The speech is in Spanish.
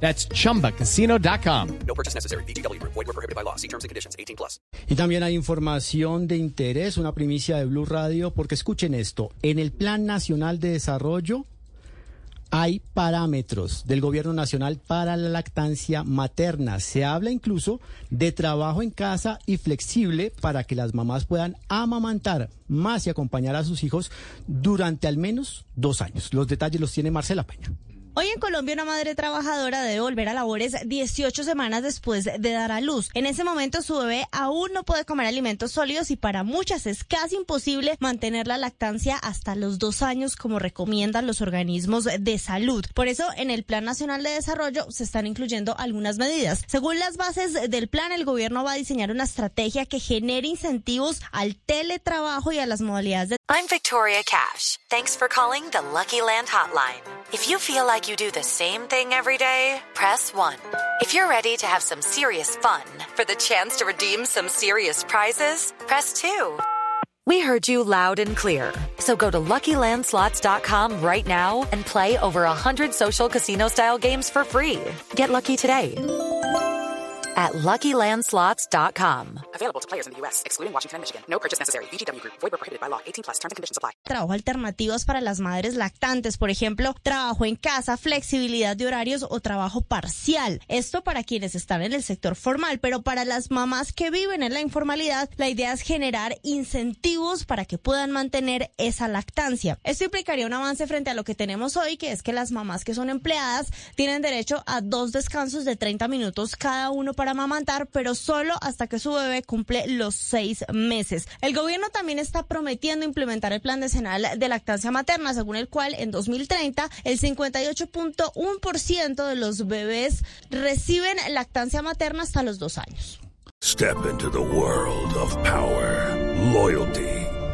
That's chumbacasino.com. No purchase necessary. BGW. Void were prohibited by law. See terms and conditions. 18 plus. Y también hay información de interés, una primicia de Blue Radio, porque escuchen esto, en el Plan Nacional de Desarrollo hay parámetros del Gobierno Nacional para la lactancia materna. Se habla incluso de trabajo en casa y flexible para que las mamás puedan amamantar más y acompañar a sus hijos durante al menos dos años. Los detalles los tiene Marcela Peña. Hoy en Colombia una madre trabajadora debe volver a labores 18 semanas después de dar a luz. En ese momento su bebé aún no puede comer alimentos sólidos y para muchas es casi imposible mantener la lactancia hasta los dos años como recomiendan los organismos de salud. Por eso en el Plan Nacional de Desarrollo se están incluyendo algunas medidas. Según las bases del plan, el gobierno va a diseñar una estrategia que genere incentivos al teletrabajo y a las modalidades de I'm Victoria Cash. Thanks for calling the Lucky Land Hotline. If you feel like you do the same thing every day, press 1. If you're ready to have some serious fun for the chance to redeem some serious prizes, press 2. We heard you loud and clear. So go to LuckyLandSlots.com right now and play over 100 social casino-style games for free. Get lucky today at LuckyLandSlots.com. Available to players in the U.S., excluding Washington and Michigan. No purchase necessary. VGW Group. Void were prohibited by law. 18 plus. Terms and conditions apply. trabajo alternativas para las madres lactantes, por ejemplo, trabajo en casa, flexibilidad de horarios o trabajo parcial. Esto para quienes están en el sector formal, pero para las mamás que viven en la informalidad, la idea es generar incentivos para que puedan mantener esa lactancia. Esto implicaría un avance frente a lo que tenemos hoy, que es que las mamás que son empleadas tienen derecho a dos descansos de 30 minutos cada uno para amamantar, pero solo hasta que su bebé cumple los seis meses. El gobierno también está prometiendo implementar el plan decenal de lactancia materna, según el cual en 2030 el 58.1% de los bebés reciben lactancia materna hasta los dos años. Step into the world of power, loyalty,